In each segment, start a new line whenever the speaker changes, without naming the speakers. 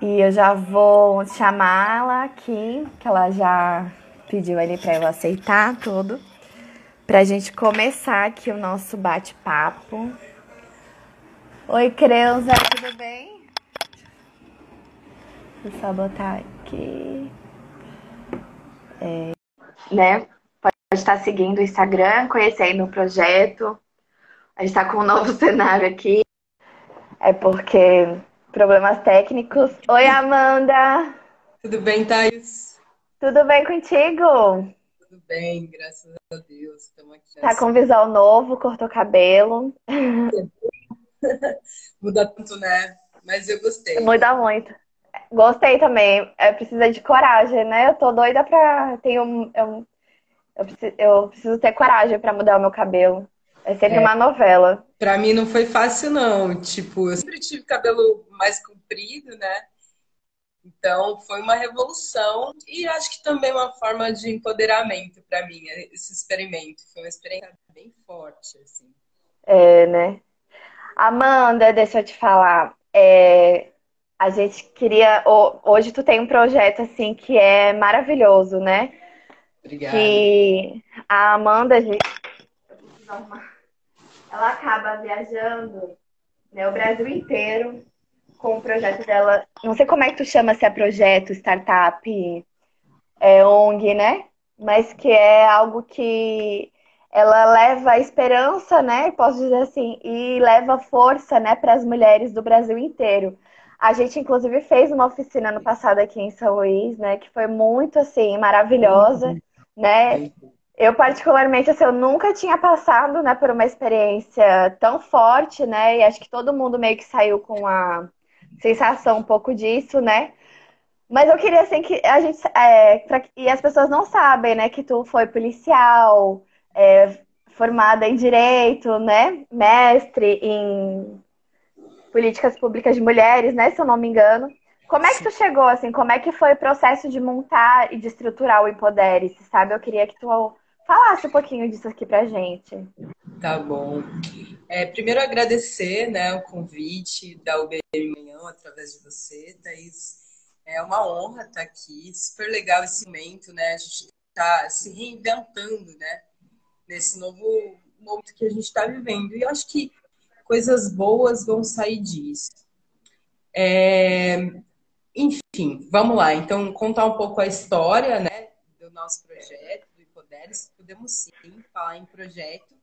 E eu já vou chamá-la aqui, que ela já pediu ali para eu aceitar tudo, para a gente começar aqui o nosso bate-papo. Oi, Creuza, tudo bem? Eu só botar aqui. É, né? Pode estar seguindo o Instagram, conhecendo o projeto. A gente está com um novo cenário aqui. É porque problemas técnicos. Oi, Amanda!
Tudo bem, Thaís?
Tudo bem contigo?
Tudo bem, graças a Deus. Estamos aqui.
Tá com visual novo, cortou cabelo.
Muda tanto, né? Mas eu gostei.
Muda muito. Gostei também. É, precisa de coragem, né? Eu tô doida pra. Tenho, eu, eu, preciso, eu preciso ter coragem pra mudar o meu cabelo. É sempre é. uma novela.
Pra mim não foi fácil, não. Tipo, eu sempre tive cabelo mais comprido, né? Então foi uma revolução e acho que também uma forma de empoderamento para mim esse experimento. Foi uma experiência bem forte, assim.
É, né? Amanda, deixa eu te falar. É, a gente queria. Hoje tu tem um projeto assim que é maravilhoso, né?
Obrigada.
Que a Amanda, gente ela acaba viajando né, o Brasil inteiro com o projeto dela. Não sei como é que tu chama se é projeto, startup, é ONG, né? Mas que é algo que ela leva esperança, né? Posso dizer assim, e leva força, né, para as mulheres do Brasil inteiro. A gente, inclusive, fez uma oficina no passado aqui em São Luís, né? Que foi muito, assim, maravilhosa, né? Eu, particularmente, assim, eu nunca tinha passado, né, por uma experiência tão forte, né? E acho que todo mundo meio que saiu com a sensação um pouco disso, né? Mas eu queria, assim, que a gente... É, pra, e as pessoas não sabem, né, que tu foi policial, é, formada em Direito, né? Mestre em Políticas Públicas de Mulheres, né, se eu não me engano. Como é que tu chegou, assim, como é que foi o processo de montar e de estruturar o Empodere-se, sabe? Eu queria que tu falasse um pouquinho disso aqui pra gente.
Tá bom. É, primeiro agradecer né, o convite da UBM Manhã através de você, Thaís. É uma honra estar aqui, super legal esse momento, né? A gente está se reinventando, né? Nesse novo momento que a gente está vivendo. E eu acho que coisas boas vão sair disso. É... Enfim, vamos lá. Então, contar um pouco a história, né? Do nosso projeto mulheres, podemos sim falar em projeto.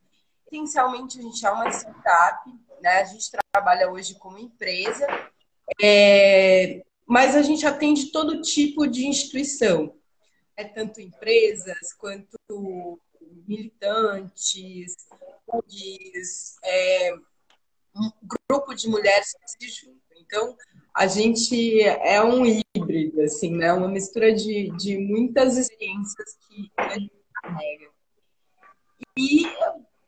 Essencialmente, a gente é uma startup, né? A gente trabalha hoje como empresa, é... mas a gente atende todo tipo de instituição, é tanto empresas quanto militantes, ONGs, é... um grupo de mulheres que se juntam. Então, a gente é um híbrido, assim, né? Uma mistura de, de muitas experiências que a gente carrega. E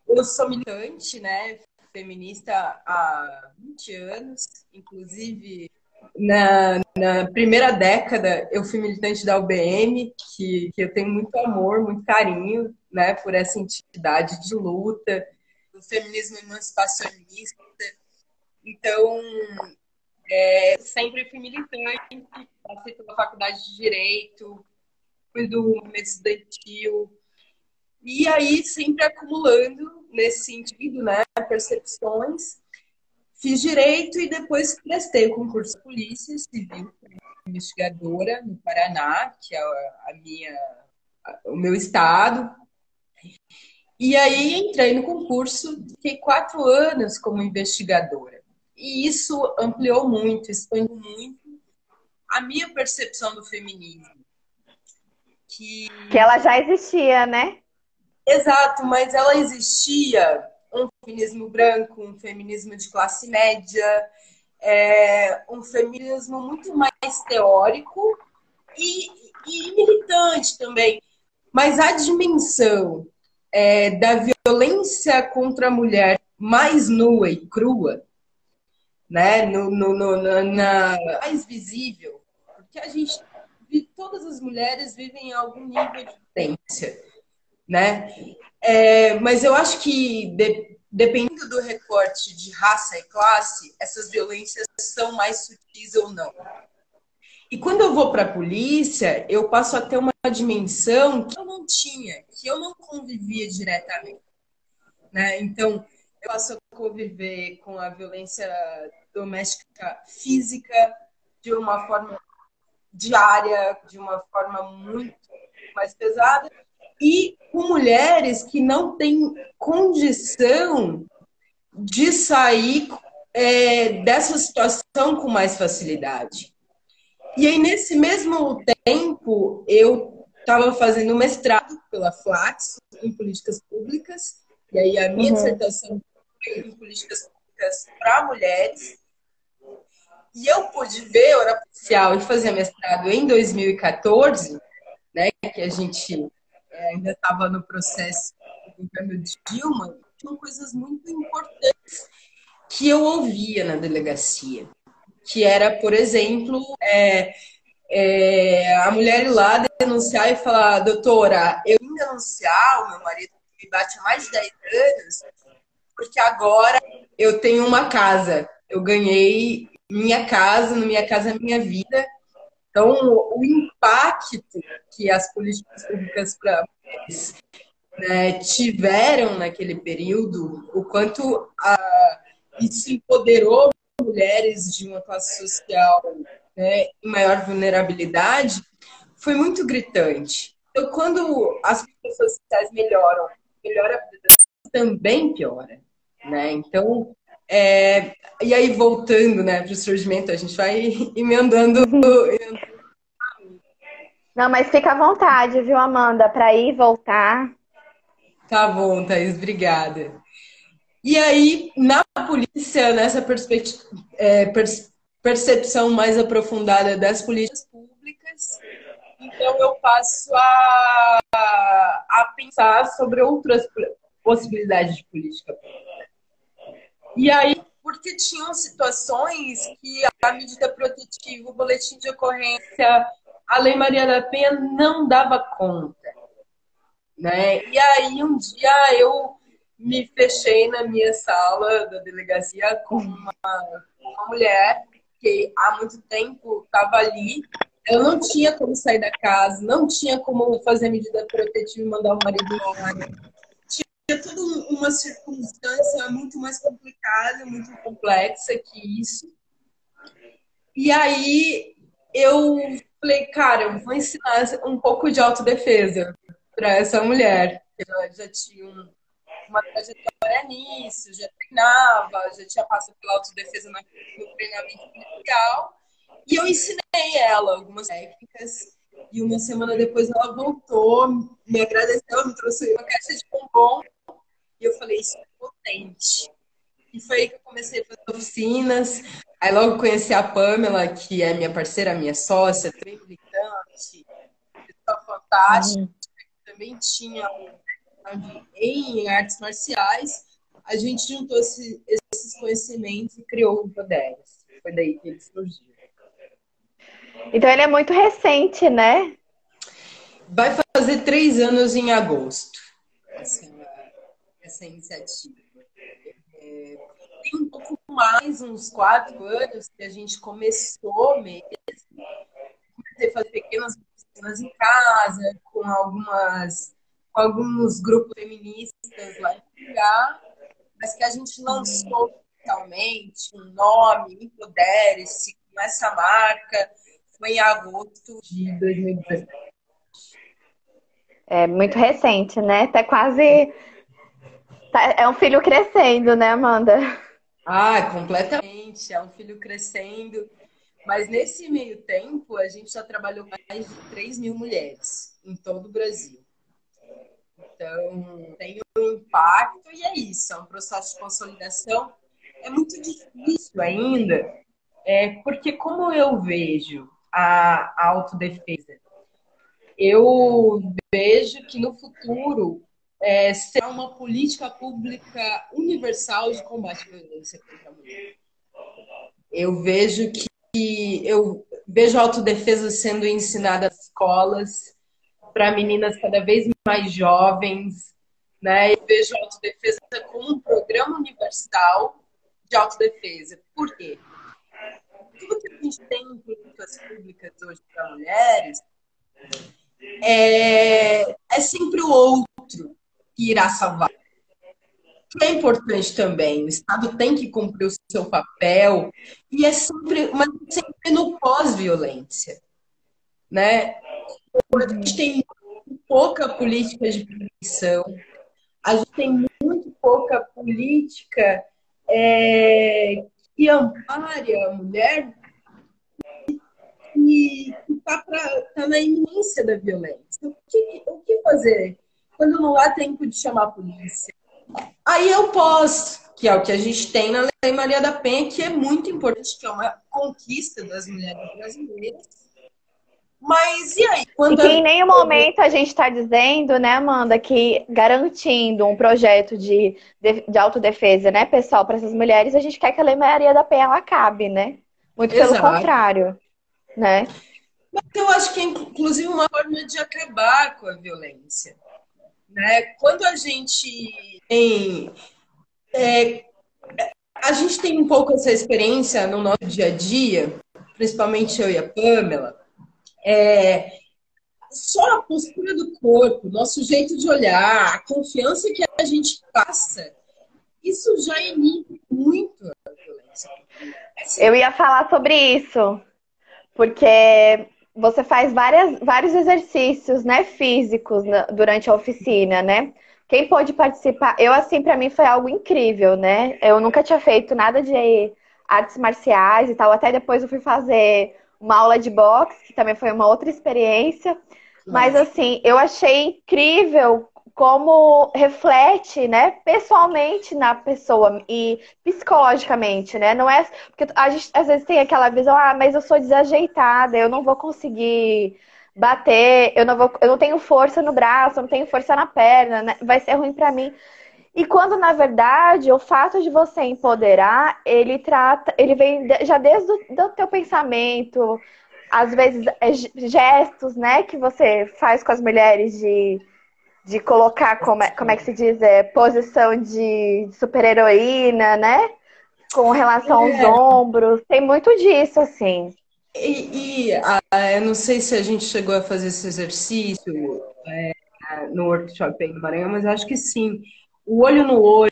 eu sou militante, né, feminista há 20 anos, inclusive na, na, primeira década eu fui militante da UBM, que, que eu tenho muito amor, muito carinho, né, por essa entidade de luta, do feminismo emancipacionista. Então, é, sempre fui militante, passei pela faculdade de Direito, fui do movimento estudantil, e aí, sempre acumulando nesse sentido, né, percepções. Fiz direito e depois prestei o concurso de polícia civil investigadora no Paraná, que é a minha, o meu estado. E aí entrei no concurso, fiquei quatro anos como investigadora. E isso ampliou muito, expandiu muito a minha percepção do feminismo.
Que, que ela já existia, né?
Exato, mas ela existia um feminismo branco, um feminismo de classe média, é, um feminismo muito mais teórico e, e militante também. Mas a dimensão é, da violência contra a mulher mais nua e crua, né, no, no, no, na mais visível, porque a gente, todas as mulheres vivem em algum nível de violência né? É, mas eu acho que de, dependendo do recorte de raça e classe, essas violências são mais sutis ou não. E quando eu vou para a polícia, eu passo a ter uma dimensão que eu não tinha, que eu não convivia diretamente. Né? Então, eu passo a conviver com a violência doméstica física de uma forma diária, de uma forma muito mais pesada, e com mulheres que não têm condição de sair é, dessa situação com mais facilidade. E aí, nesse mesmo tempo, eu estava fazendo mestrado pela Flax em políticas públicas, e aí a minha uhum. dissertação foi em políticas públicas para mulheres. E eu pude ver, eu era policial e fazia mestrado em 2014, né, que a gente é, ainda estava no processo do governo de Dilma, tinham coisas muito importantes que eu ouvia na delegacia, que era, por exemplo, é, é, a mulher ir lá denunciar e falar, doutora, eu vim denunciar o meu marido que me bate há mais de 10 anos, porque agora eu tenho uma casa, eu ganhei minha casa, no minha casa minha vida, então, o impacto que as políticas públicas para mulheres né, tiveram naquele período, o quanto a, isso empoderou mulheres de uma classe social né, em maior vulnerabilidade, foi muito gritante. Então, quando as pessoas sociais melhoram, melhora a vida também piora. Né? Então, é, e aí, voltando né, para o surgimento, a gente vai emendando.
Não, mas fica à vontade, viu, Amanda, para ir voltar.
Tá bom, Thaís, obrigada. E aí, na polícia, nessa é, percepção mais aprofundada das políticas públicas, então eu passo a, a pensar sobre outras possibilidades de política pública. E aí, porque tinham situações que a medida protetiva, o boletim de ocorrência, a Lei Maria da Penha não dava conta. Né? E aí, um dia eu me fechei na minha sala da delegacia com uma, uma mulher que há muito tempo estava ali. Eu não tinha como sair da casa, não tinha como fazer medida protetiva e mandar o marido embora é tudo uma circunstância muito mais complicada, muito complexa que isso. E aí eu falei, cara, eu vou ensinar um pouco de autodefesa para essa mulher. Ela já tinha uma trajetória nisso, já treinava, já tinha passado pela autodefesa no treinamento inicial. E eu ensinei ela algumas técnicas. E uma semana depois ela voltou, me agradeceu, me trouxe uma caixa de bombom e eu falei, isso é potente. E foi aí que eu comecei a fazer oficinas. Aí logo conheci a Pamela, que é minha parceira, minha sócia, triplicante, pessoa fantástica, também tinha um em artes marciais. A gente juntou esse, esses conhecimentos e criou o Poderes. Foi daí que ele surgiu.
Então ele é muito recente, né?
Vai fazer três anos em agosto. Assim, essa iniciativa. Tem um pouco mais, uns quatro anos, que a gente começou mesmo. Comecei a fazer pequenas oficinas em casa, com algumas com alguns grupos feministas lá em lugar, mas que a gente lançou oficialmente um nome, Empodere-se, com essa marca, foi em agosto de 2017.
É muito recente, né? Tá quase é um filho crescendo, né, Amanda?
Ah, completamente. É um filho crescendo. Mas nesse meio tempo, a gente já trabalhou mais de 3 mil mulheres em todo o Brasil. Então, tem um impacto e é isso. É um processo de consolidação. É muito difícil ainda, é, porque como eu vejo a, a autodefesa, eu vejo que no futuro é, uma política pública universal de combate à violência contra a mulher. Eu vejo que eu vejo a autodefesa sendo ensinada nas escolas para meninas cada vez mais jovens, Né? Eu vejo a autodefesa como um programa universal de autodefesa. Por quê? Tudo que a gente tem em políticas públicas hoje para mulheres é, é sempre o outro que irá salvar. Que é importante também. O Estado tem que cumprir o seu papel e é sempre, mas sempre no pós-violência, né? A gente tem pouca política de prevenção, a gente tem muito pouca política é, que ampare a mulher que está tá na iminência da violência. O que, o que fazer quando não há tempo de chamar a polícia? Aí eu posso, que é o que a gente tem na Lei Maria da Penha, que é muito importante, que é uma conquista das mulheres brasileiras. Mas e aí?
Quando e que em nenhum momento a gente está dizendo, né, Amanda, que garantindo um projeto de, de, de autodefesa, né, pessoal, para essas mulheres, a gente quer que a Lei Maria da Penha ela acabe, né? Muito Exato. pelo contrário né?
Mas eu acho que é inclusive uma forma de acabar com a violência. Né? Quando a gente tem. É, a gente tem um pouco essa experiência no nosso dia a dia, principalmente eu e a Pamela, é, só a postura do corpo, nosso jeito de olhar, a confiança que a gente passa, isso já inibe muito a violência.
Eu ia falar sobre isso porque você faz várias, vários exercícios, né, físicos na, durante a oficina, né? Quem pode participar? Eu, assim, para mim foi algo incrível, né? Eu nunca tinha feito nada de artes marciais e tal. Até depois eu fui fazer uma aula de boxe, que também foi uma outra experiência. Mas, assim, eu achei incrível como reflete, né, pessoalmente na pessoa e psicologicamente, né? Não é porque a gente às vezes tem aquela visão, ah, mas eu sou desajeitada, eu não vou conseguir bater, eu não vou, eu não tenho força no braço, eu não tenho força na perna, né? Vai ser ruim para mim. E quando na verdade o fato de você empoderar, ele trata, ele vem já desde o do teu pensamento, às vezes é gestos, né, que você faz com as mulheres de de colocar, como é, como é que se diz, é, posição de super-heroína, né? Com relação é. aos ombros. Tem muito disso, assim.
E, e a, eu não sei se a gente chegou a fazer esse exercício é, no workshop aí no Maranhão, mas acho que sim. O olho no olho.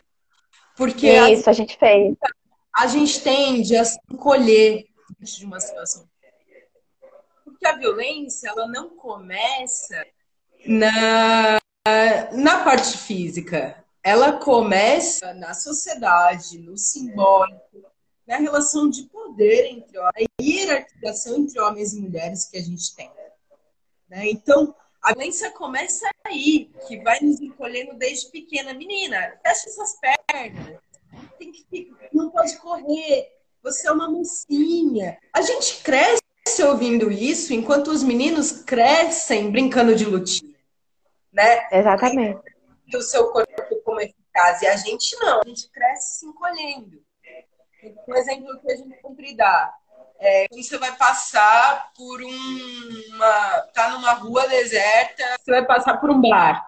Porque
Isso, a, a gente fez.
A gente tende a se encolher diante de uma situação. Porque a violência, ela não começa na, na parte física, ela começa na sociedade, no simbólico, na relação de poder entre a hierarquização entre homens e mulheres que a gente tem. Né? Então, a violência começa aí, que vai nos encolhendo desde pequena. Menina, fecha essas pernas, tem que, não pode correr, você é uma mocinha. A gente cresce ouvindo isso, enquanto os meninos crescem brincando de lutinha né?
Exatamente.
E o seu corpo como eficaz. E a gente não, a gente cresce se encolhendo. Um exemplo que a gente sempre dá. É, quando você vai passar por uma. tá numa rua deserta, você vai passar por um bar.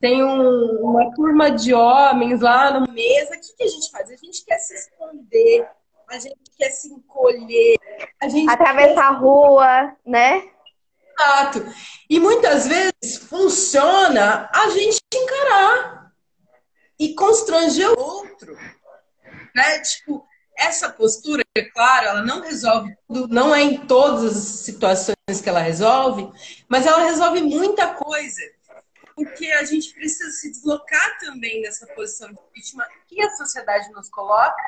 Tem um, uma turma de homens lá na mesa. O que, que a gente faz? A gente quer se esconder, a gente quer se encolher. A gente
Atravessar quer... a rua, né?
Exato. E muitas vezes funciona a gente encarar e constranger o outro. Né? Tipo, essa postura, é claro, ela não resolve tudo, não é em todas as situações que ela resolve, mas ela resolve muita coisa. Porque a gente precisa se deslocar também dessa posição de vítima que a sociedade nos coloca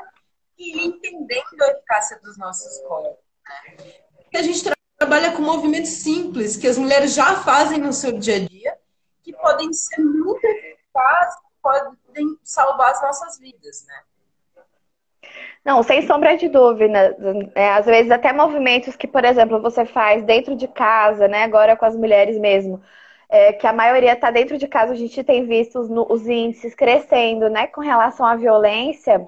e entendendo a eficácia dos nossos corpos. Né? A gente trabalha com movimentos simples que as mulheres já fazem no seu dia a dia, que podem ser muito eficazes, podem salvar as nossas vidas, né?
Não, sem sombra de dúvida. É, às vezes até movimentos que, por exemplo, você faz dentro de casa, né? Agora com as mulheres mesmo. É, que a maioria está dentro de casa, a gente tem visto os, os índices crescendo, né, com relação à violência.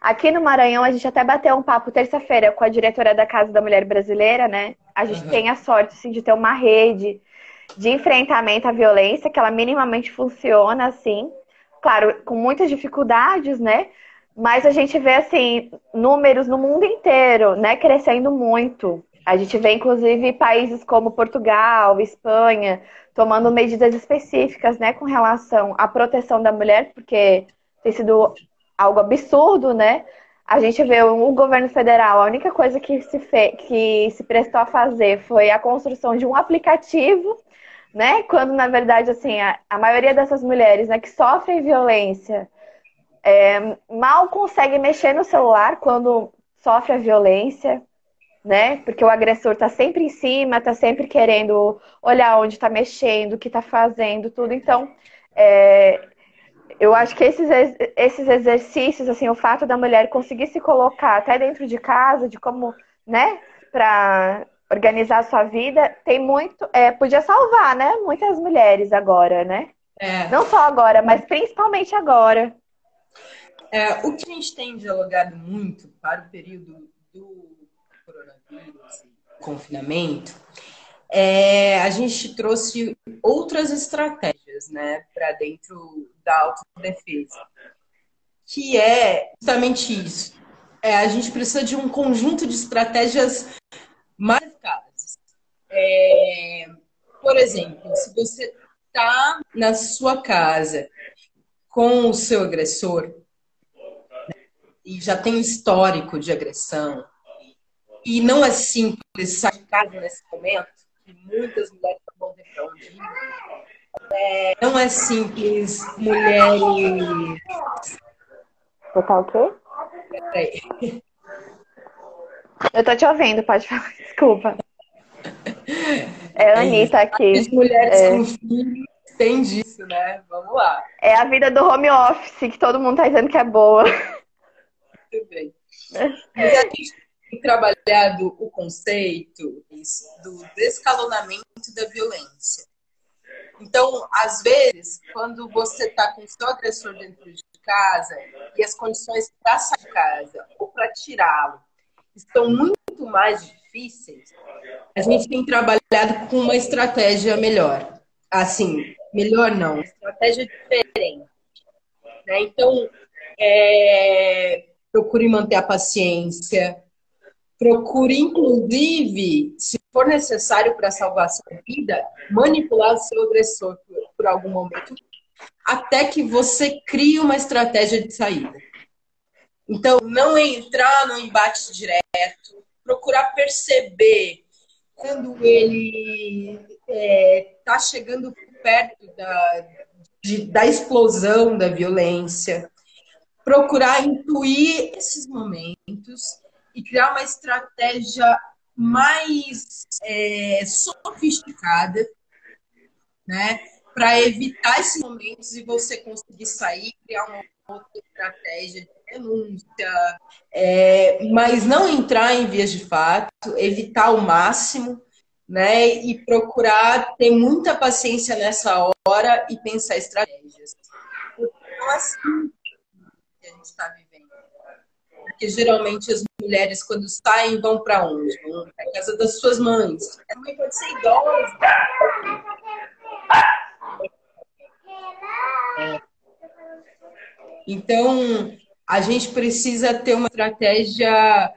Aqui no Maranhão, a gente até bateu um papo terça-feira com a diretora da Casa da Mulher Brasileira, né? A gente uhum. tem a sorte, assim, de ter uma rede de enfrentamento à violência, que ela minimamente funciona assim. Claro, com muitas dificuldades, né? Mas a gente vê assim números no mundo inteiro, né, crescendo muito. A gente vê inclusive países como Portugal, Espanha, tomando medidas específicas, né, com relação à proteção da mulher, porque tem sido algo absurdo, né? A gente vê o governo federal, a única coisa que se, fe... que se prestou a fazer foi a construção de um aplicativo, né? Quando, na verdade, assim, a, a maioria dessas mulheres né, que sofrem violência é, mal consegue mexer no celular quando sofre a violência, né? Porque o agressor tá sempre em cima, tá sempre querendo olhar onde tá mexendo, o que tá fazendo, tudo. Então, é, eu acho que esses, esses exercícios, assim, o fato da mulher conseguir se colocar até dentro de casa, de como, né, para organizar a sua vida, tem muito, é, podia salvar, né, muitas mulheres agora, né? É. Não só agora, mas principalmente agora.
É, o que a gente tem dialogado muito para o período do coronavírus, confinamento, é, a gente trouxe outras estratégias, né, para dentro da autodefesa, que é justamente isso. É, a gente precisa de um conjunto de estratégias mais eficazes. É, por exemplo, se você está na sua casa com o seu agressor né, e já tem histórico de agressão, e não é simples sair de casa nesse momento, que muitas mulheres onde ir, é, não é simples mulheres.
Botar o quê? Peraí. Eu tô te ouvindo, pode falar, desculpa. É a Anitta aqui.
As mulheres é. com filhos têm disso, né? Vamos lá.
É a vida do home office, que todo mundo tá dizendo que é boa.
Muito bem. Mas a gente tem trabalhado o conceito do descalonamento da violência. Então, às vezes, quando você está com seu agressor dentro de casa e as condições para sair de casa ou para tirá-lo estão muito mais difíceis, a gente tem trabalhado com uma estratégia melhor. Assim, melhor não, estratégia diferente. Né? Então, é, procure manter a paciência, Procure, inclusive, se for necessário para salvar sua vida, manipular o seu agressor por, por algum momento, até que você crie uma estratégia de saída. Então, não entrar no embate direto, procurar perceber quando ele está é, tá chegando perto da, de, da explosão da violência, procurar intuir esses momentos e criar uma estratégia mais é, sofisticada, né? Para evitar esses momentos e você conseguir sair, criar uma outra estratégia de denúncia, é, mas não entrar em vias de fato, evitar ao máximo, né? E procurar ter muita paciência nessa hora e pensar estratégias. Então, assim que a gente está vivendo porque geralmente as mulheres, quando saem, vão para onde? Vão para casa das suas mães. A mãe pode ser idosa. É. Então, a gente precisa ter uma estratégia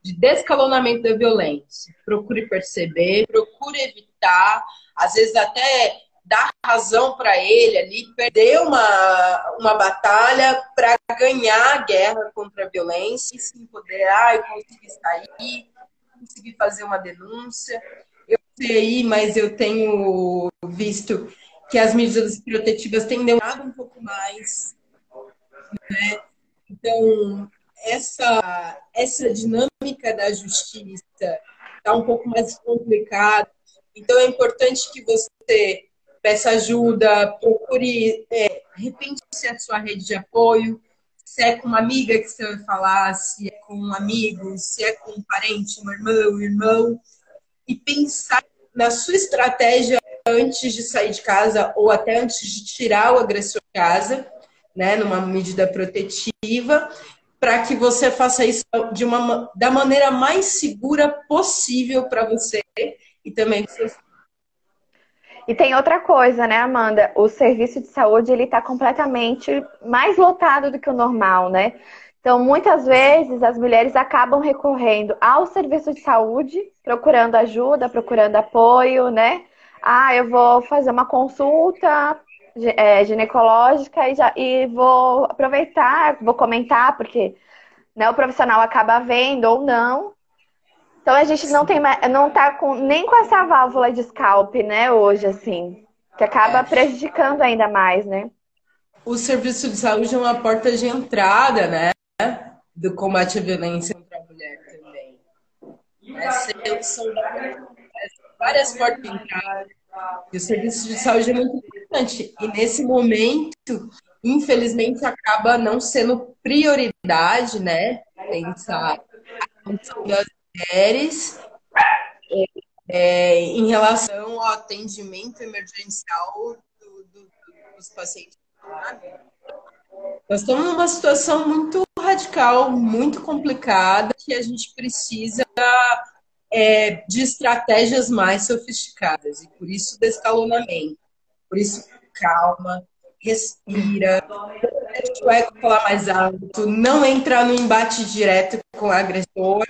de descalonamento da violência. Procure perceber, procure evitar, às vezes até dar razão para ele ali, perder uma, uma batalha para ganhar a guerra contra a violência e se empoderar e conseguir sair, conseguir fazer uma denúncia. Eu sei, mas eu tenho visto que as medidas protetivas têm demorado um pouco mais. Né? Então, essa, essa dinâmica da justiça está um pouco mais complicada. Então, é importante que você peça ajuda, procure, é, repente a sua rede de apoio, se é com uma amiga que você vai falar, se é com um amigo, se é com um parente, um irmão, um irmão, e pensar na sua estratégia antes de sair de casa ou até antes de tirar o agressor de casa, né, numa medida protetiva, para que você faça isso de uma, da maneira mais segura possível para você e também para seus
E tem outra coisa, né, Amanda? O serviço de saúde ele está completamente mais lotado do que o normal, né? Então, muitas vezes as mulheres acabam recorrendo ao serviço de saúde, procurando ajuda, procurando apoio, né? Ah, eu vou fazer uma consulta é, ginecológica e, já, e vou aproveitar, vou comentar, porque né, o profissional acaba vendo ou não. Então a gente não tem não tá com, nem com essa válvula de scalp, né, hoje, assim, que acaba é. prejudicando ainda mais, né?
O serviço de saúde é uma porta de entrada, né? Do combate à violência contra a mulher também. São várias portas de entrada. E o serviço de saúde é muito importante. E nesse momento, infelizmente, acaba não sendo prioridade, né? Pensar das mulheres é, em relação ao atendimento emergencial do, do, dos pacientes. Nós estamos numa situação muito radical, muito complicada, que a gente precisa é, de estratégias mais sofisticadas. E por isso, descalonamento. Por isso, calma, respira, o eco falar mais alto, não entrar no embate direto com o agressor,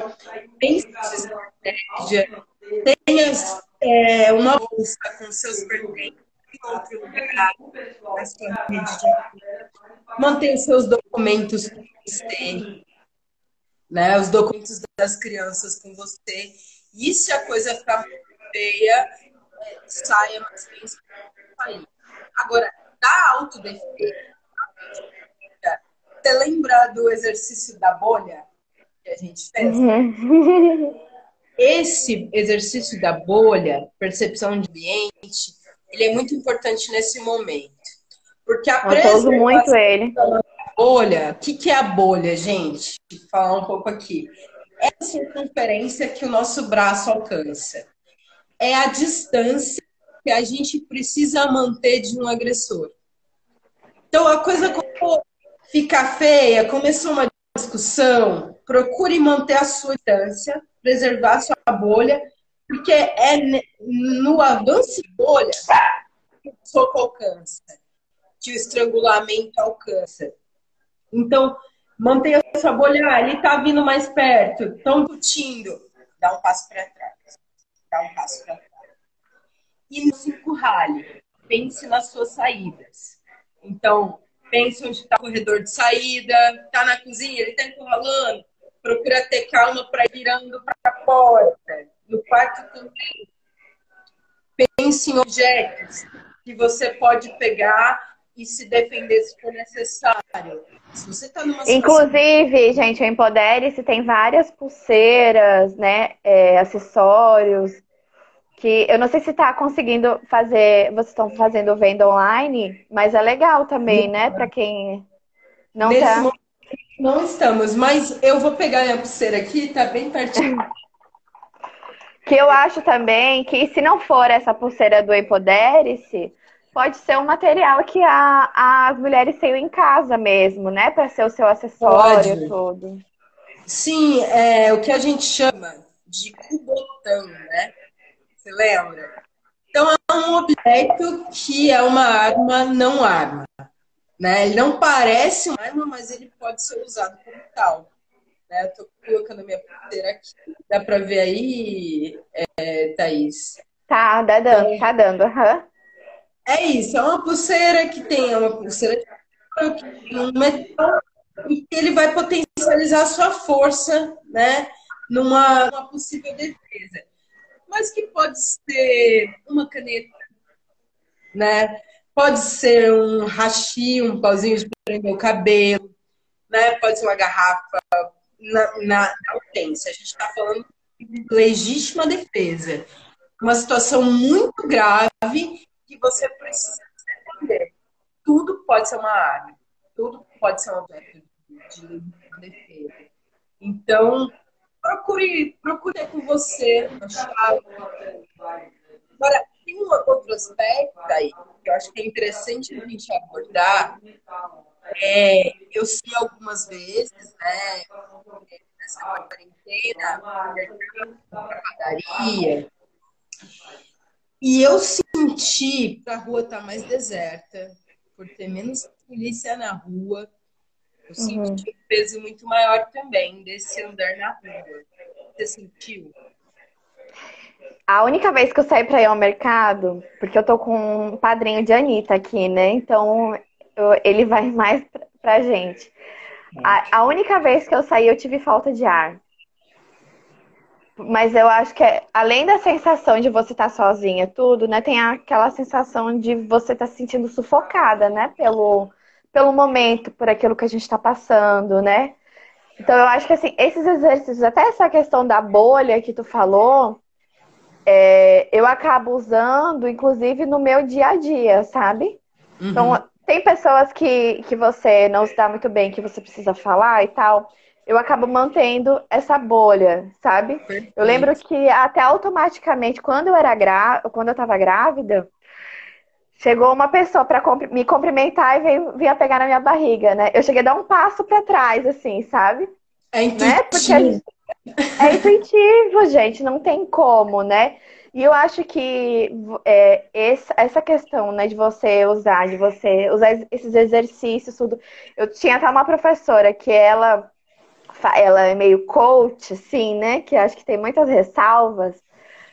pense na estratégia, tenha é, uma bolsa com seus pertences em outro lugar, na sua rede de mantenha os seus documentos com você, né, os documentos das crianças com você. E se a coisa ficar feia, saia mais bem Agora, da autodefesa, você lembra do exercício da bolha que a gente fez? Uhum. Esse exercício da bolha, percepção de ambiente, ele é muito importante nesse momento. Porque a
preservação muito ele.
bolha, o que, que é a bolha, gente? Vou falar um pouco aqui. É a circunferência que o nosso braço alcança. É a distância que a gente precisa manter de um agressor. Então, a coisa fica feia, começou uma discussão, procure manter a sua distância, preservar a sua bolha, porque é no avanço de bolha que o soco alcança, que o estrangulamento alcança. Então, mantenha a sua bolha, ah, ele está vindo mais perto, estão discutindo, dá um passo para trás, dá um passo para trás. E não se encurrale, pense nas suas saídas. Então, pense onde está o corredor de saída, está na cozinha, ele está encurralando, procura ter calma para ir virando para a porta. No quarto também. Pense em objetos que você pode pegar e se defender se for necessário.
Situação... Inclusive, gente, o Empodere-se tem várias pulseiras, né? É, acessórios que eu não sei se está conseguindo fazer, vocês estão fazendo venda online, mas é legal também, né? Para quem não Nesse tá.
Não estamos, mas eu vou pegar minha pulseira aqui, tá bem pertinho.
que eu acho também que se não for essa pulseira do Empodere-se, pode ser um material que a, as mulheres tenham em casa mesmo, né? Para ser o seu acessório pode. todo.
Sim, é o que a gente chama de cubotão, né? Você lembra? Então é um objeto que é uma arma não arma. Né? Ele não parece uma arma, mas ele pode ser usado como tal. Né? Eu tô colocando minha pulseira aqui. Dá para ver aí, é, Thaís?
Tá, dá dando, é. tá dando. Uhum.
É isso, é uma pulseira que tem uma pulseira de um metal e que ele vai potencializar a sua força, né? Numa, numa possível defesa mas que pode ser uma caneta, né? Pode ser um hashi, um pauzinho de prender o cabelo, né? Pode ser uma garrafa na, na, urgência. A gente está falando de legítima defesa. Uma situação muito grave que você precisa entender. Tudo pode ser uma arma, tudo pode ser um objeto de defesa. Então, procure, procure com você Agora, tem um outro aspecto aí que eu acho que é interessante a gente abordar. É, eu sei algumas vezes, né, nessa quarentena, na padaria, E eu senti que a rua tá mais deserta, por ter menos polícia na rua. Eu senti uhum. um peso muito maior também desse andar na rua. Você sentiu?
A única vez que eu saí para ir ao mercado, porque eu tô com um padrinho de Anitta aqui, né? Então eu, ele vai mais pra, pra gente. A, a, única vez que eu saí, eu tive falta de ar. Mas eu acho que, é, além da sensação de você estar tá sozinha, tudo, né? Tem aquela sensação de você estar tá se sentindo sufocada, né? Pelo, pelo momento, por aquilo que a gente está passando, né? Então eu acho que, assim, esses exercícios, até essa questão da bolha que tu falou, é, eu acabo usando, inclusive, no meu dia a dia, sabe? Uhum. Então, tem pessoas que, que você não se dá muito bem, que você precisa falar e tal. Eu acabo mantendo essa bolha, sabe? Perfeito. Eu lembro que até automaticamente, quando eu era grá... quando eu tava grávida, chegou uma pessoa para me cumprimentar e veio, vinha pegar na minha barriga, né? Eu cheguei a dar um passo para trás, assim, sabe?
É intuitivo. Né? Porque
é intuitivo, gente, não tem como, né? E eu acho que é, essa questão, né, de você usar, de você usar esses exercícios, tudo. Eu tinha até uma professora que ela, ela é meio coach, assim, né? Que acho que tem muitas ressalvas,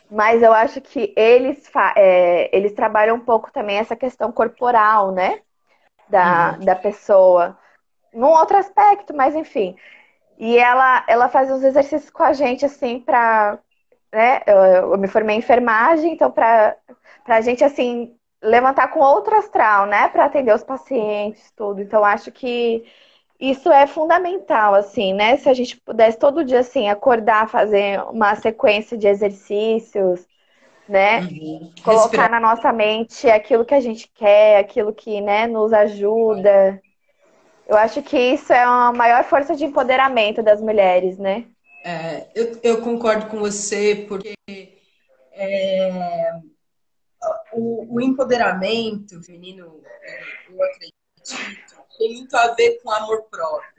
mas eu acho que eles, é, eles trabalham um pouco também essa questão corporal, né? Da, uhum. da pessoa. Num outro aspecto, mas enfim. E ela, ela fazia uns exercícios com a gente, assim, pra. Né? Eu, eu me formei em enfermagem, então, pra, pra gente, assim, levantar com outro astral, né? Pra atender os pacientes, tudo. Então, acho que isso é fundamental, assim, né? Se a gente pudesse todo dia, assim, acordar, fazer uma sequência de exercícios, né? Uhum. Colocar na nossa mente aquilo que a gente quer, aquilo que, né, nos ajuda. Eu acho que isso é uma maior força de empoderamento das mulheres, né?
É, eu, eu, concordo com você, porque é, o, o, empoderamento feminino, eu acredito, tem muito a ver com amor próprio,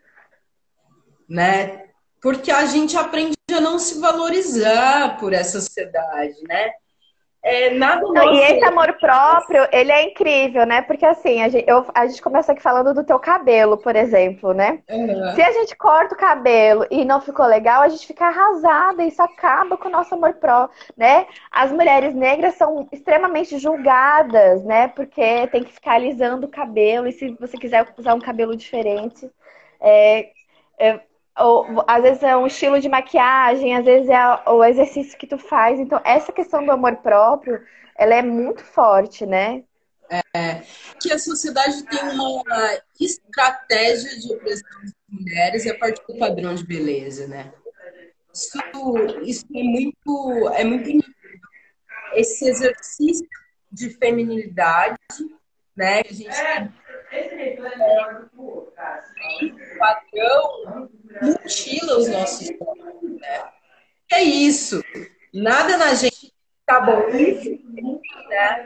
né? Porque a gente aprende a não se valorizar por essa sociedade, né?
É, nada Não, e esse amor próprio, ele é incrível, né? Porque assim, a gente, eu, a gente começa aqui falando do teu cabelo, por exemplo, né? Uhum. Se a gente corta o cabelo e não ficou legal, a gente fica arrasada, isso acaba com o nosso amor próprio, né? As mulheres negras são extremamente julgadas, né? Porque tem que ficar alisando o cabelo, e se você quiser usar um cabelo diferente, é, é ou, às vezes é um estilo de maquiagem, às vezes é o exercício que tu faz. Então, essa questão do amor próprio, ela é muito forte, né?
É, que a sociedade tem uma estratégia de opressão das mulheres a partir do padrão de beleza, né? Isso, isso é muito, é muito. Esse exercício de feminilidade, né? A gente é, é, padrão mutila os nossos corpos, né? É isso. Nada na gente tá bom. Né? É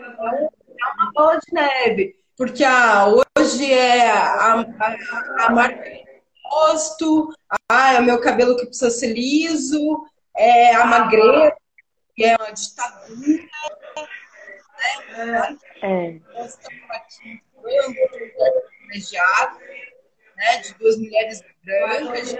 uma bola de neve. Porque ah, hoje é a, a, a marca do rosto, ah, é o meu cabelo que precisa ser liso, é a magreza, que é uma ditadura. Né? É. Nós de privilegiado, né? de duas mulheres brancas.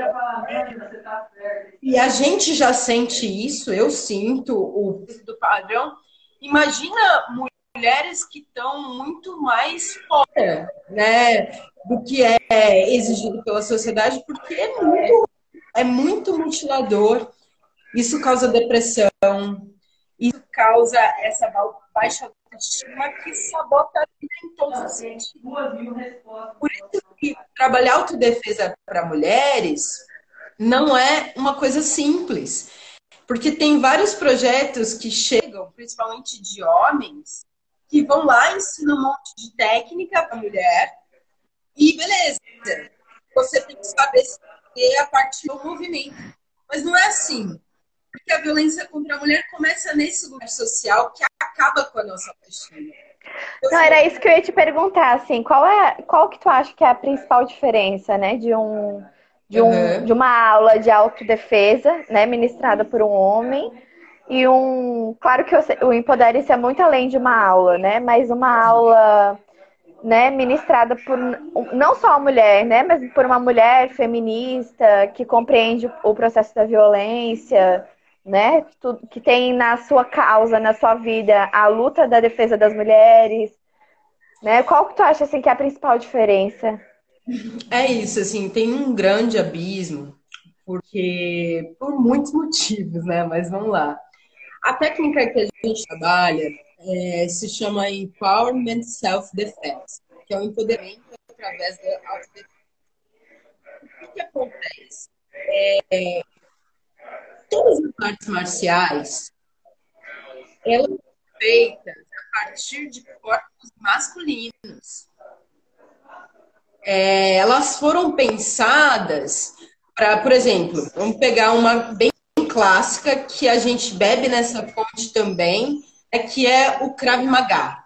E a gente já sente isso, eu sinto o do padrão. Imagina mulheres que estão muito mais fora, né, do que é exigido pela sociedade, porque é muito, é muito mutilador. Isso causa depressão, isso causa essa baixa autoestima que sabota em todos os sentidos. Por isso que trabalhar autodefesa para mulheres não é uma coisa simples. Porque tem vários projetos que chegam, principalmente de homens, que vão lá, ensinam um monte de técnica para mulher e beleza. Você tem que saber se a partir do movimento. Mas não é assim. Porque a violência contra a mulher começa nesse lugar social que acaba com a nossa autoestima.
Não, era isso que eu ia te perguntar, assim, qual é, qual que tu acha que é a principal diferença, né, de um, de, um, uhum. de uma aula de autodefesa, né, ministrada por um homem, e um. Claro que o Empodere-se é muito além de uma aula, né? Mas uma aula né, ministrada por não só a mulher, né, mas por uma mulher feminista que compreende o processo da violência, né, que tem na sua causa, na sua vida, a luta da defesa das mulheres, né? Qual que tu acha assim que é a principal diferença?
É isso, assim, tem um grande abismo, porque por muitos motivos, né? Mas vamos lá. A técnica que a gente trabalha é, se chama Empowerment Self-Defense, que é o empoderamento através da autodefesa. O que acontece? É, todas as artes marciais, elas são feitas a partir de corpos masculinos. É, elas foram pensadas para, por exemplo, vamos pegar uma bem clássica que a gente bebe nessa fonte também, é que é o Krav Maga.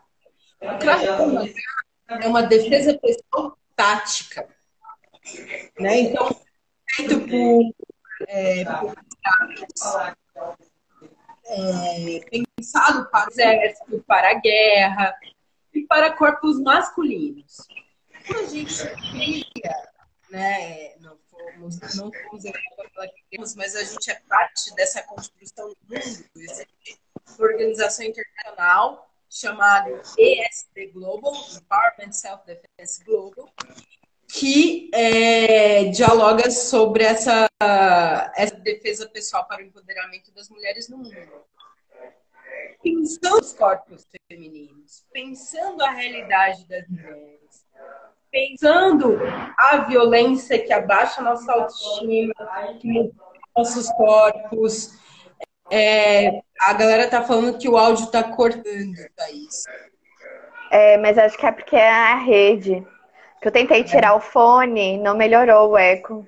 O Krav Maga é uma defesa pessoal tática. Né? Então, feito por, é, é, pensado para o exército, para a guerra e para corpos masculinos. Quando a gente cria, né, não fomos, não fomos que mas a gente é parte dessa construção do mundo, existe organização internacional chamada ESD Global, Empowerment Self-Defense Global, que é, dialoga sobre essa, essa defesa pessoal para o empoderamento das mulheres no mundo. Pensando nos corpos femininos, pensando a realidade das mulheres, pensando a violência que abaixa nossa autoestima, nossos corpos, é, a galera tá falando que o áudio tá cortando, Thaís.
É, mas acho que é porque é a rede. Que eu tentei tirar é. o fone, não melhorou o eco.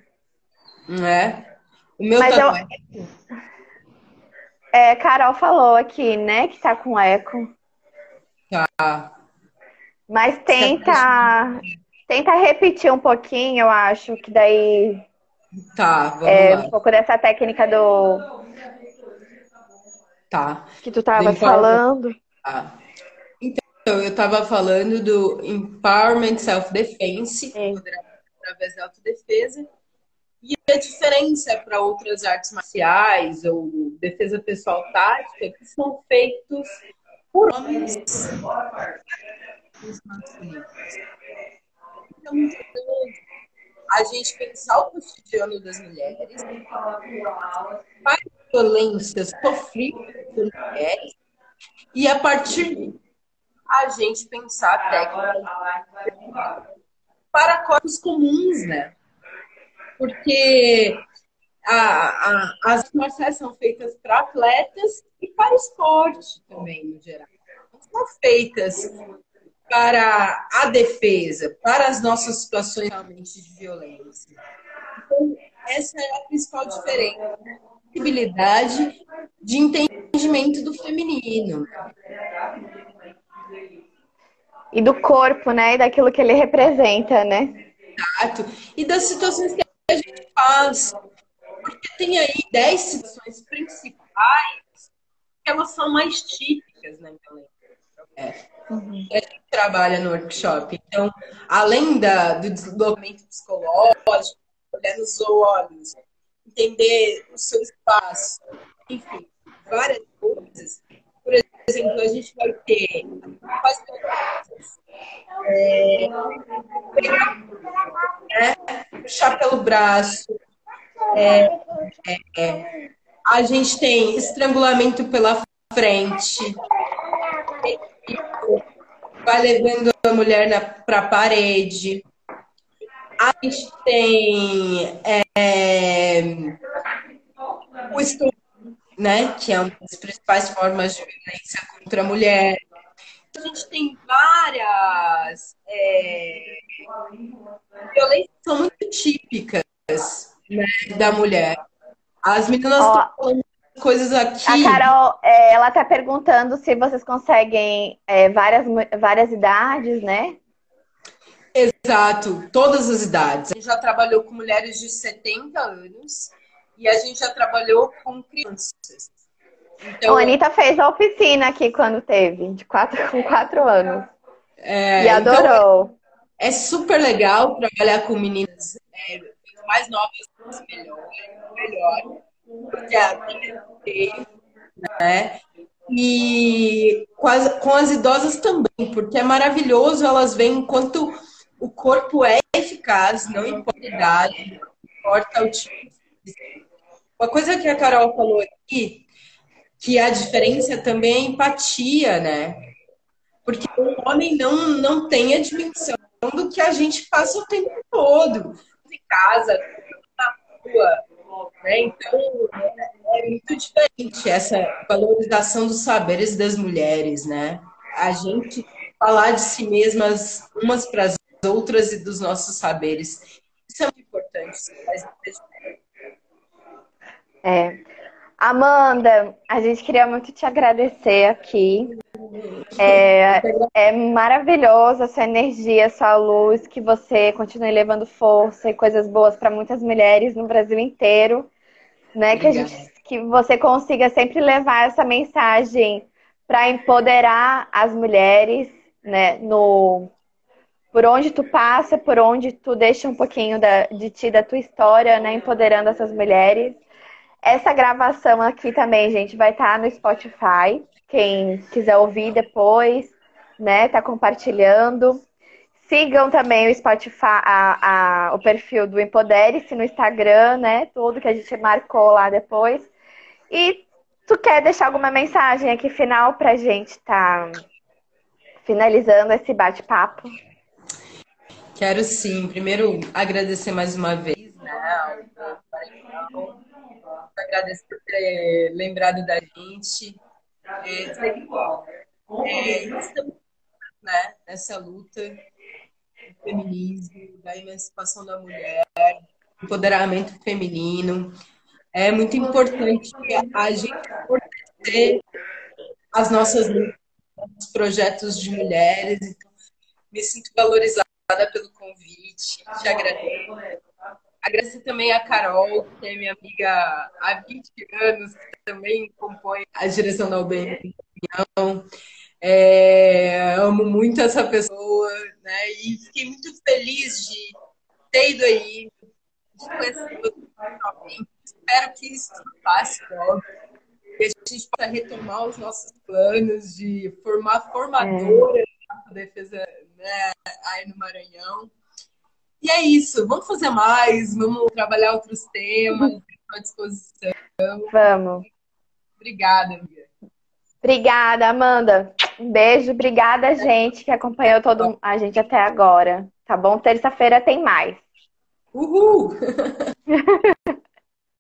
É. O meu mas tá eu...
É, Carol falou aqui, né, que tá com eco.
Tá.
Mas tenta. Tenta repetir um pouquinho, eu acho, que daí.
Tá, vamos
é,
lá.
Um pouco dessa técnica do
Tá.
Que tu tava falando.
Tá. Então, eu tava falando do Empowerment Self-Defense, é. através da autodefesa. E a diferença para outras artes marciais ou defesa pessoal tática, que são feitos por homens Então, a gente pensar o cotidiano das mulheres, para violências sofridas por mulheres, e a partir a gente pensar técnicas para corpos comuns, né? Porque a, a, as marciais são feitas para atletas e para esporte também, no geral. Não são feitas para a defesa, para as nossas situações realmente de violência. Então, essa é a principal diferença. Possibilidade de entendimento do feminino.
E do corpo, né? E daquilo que ele representa, né?
Exato. E das situações que a gente faz. Porque tem aí 10 situações principais que elas são mais típicas na violência. É. Uhum. a gente trabalha no workshop. Então, além da, do desenvolvimento psicológico, olhar nos olhos, entender o seu espaço, enfim, várias coisas. Exemplo, a gente vai ter quase é, né, puxar pelo braço. É, é, é, a gente tem estrangulamento pela frente vai levando a mulher para a parede. A gente tem é, o estupro, né, que é uma das principais formas de violência contra a mulher. A gente tem várias é, violências que são muito típicas né, da mulher. As meninas estão falando coisas aqui.
A Carol, é, ela tá perguntando se vocês conseguem é, várias, várias idades, né?
Exato, todas as idades. A gente já trabalhou com mulheres de 70 anos e a gente já trabalhou com crianças.
Então, a Anitta fez a oficina aqui quando teve, de quatro, com quatro anos. É, e então, adorou. Então,
é super legal trabalhar com meninas é, mais novas, melhor, melhor. Porque a né? E com as, com as idosas também, porque é maravilhoso, elas veem quanto o corpo é eficaz, não importa a idade, não importa o tipo. Uma coisa que a Carol falou aqui, que a diferença também é empatia, né? Porque o homem não, não tem a dimensão do que a gente passa o tempo todo. Em casa, na rua, né? Então, é muito diferente essa valorização dos saberes das mulheres, né? A gente falar de si mesmas umas para as outras e dos nossos saberes. Isso é muito importante.
É. Amanda, a gente queria muito te agradecer aqui. É, é maravilhosa a sua energia, a sua luz, que você continue levando força e coisas boas para muitas mulheres no Brasil inteiro, né? Que a gente, que você consiga sempre levar essa mensagem para empoderar as mulheres, né? No por onde tu passa, por onde tu deixa um pouquinho da, de ti, da tua história, né? Empoderando essas mulheres. Essa gravação aqui também, gente, vai estar tá no Spotify. Quem quiser ouvir depois, né? Tá compartilhando. Sigam também o Spotify, a, a, o perfil do Empodere-se no Instagram, né? Tudo que a gente marcou lá depois. E tu quer deixar alguma mensagem aqui final pra gente tá finalizando esse bate-papo?
Quero sim. Primeiro, agradecer mais uma vez, né? Agradecer por ter lembrado da gente. É, é, estamos né, nessa luta do feminismo, da emancipação da mulher, empoderamento feminino. É muito importante a gente fortalecer as nossas os projetos de mulheres. Então, me sinto valorizada pelo convite, te agradeço. Agradeço também a Carol, que é minha amiga há 20 anos, que também compõe a direção da UBM. É, amo muito essa pessoa, né? E fiquei muito feliz de ter ido aí, de conhecer Espero que isso passe logo. Que a gente possa retomar os nossos planos de formar formadora é. defesa né, aí no Maranhão. E é isso, vamos fazer mais, vamos trabalhar outros temas, à disposição.
Vamos.
Obrigada, amiga.
Obrigada, Amanda. Um beijo, obrigada, gente, que acompanhou todo a gente até agora. Tá bom? Terça-feira tem mais.
Uhul!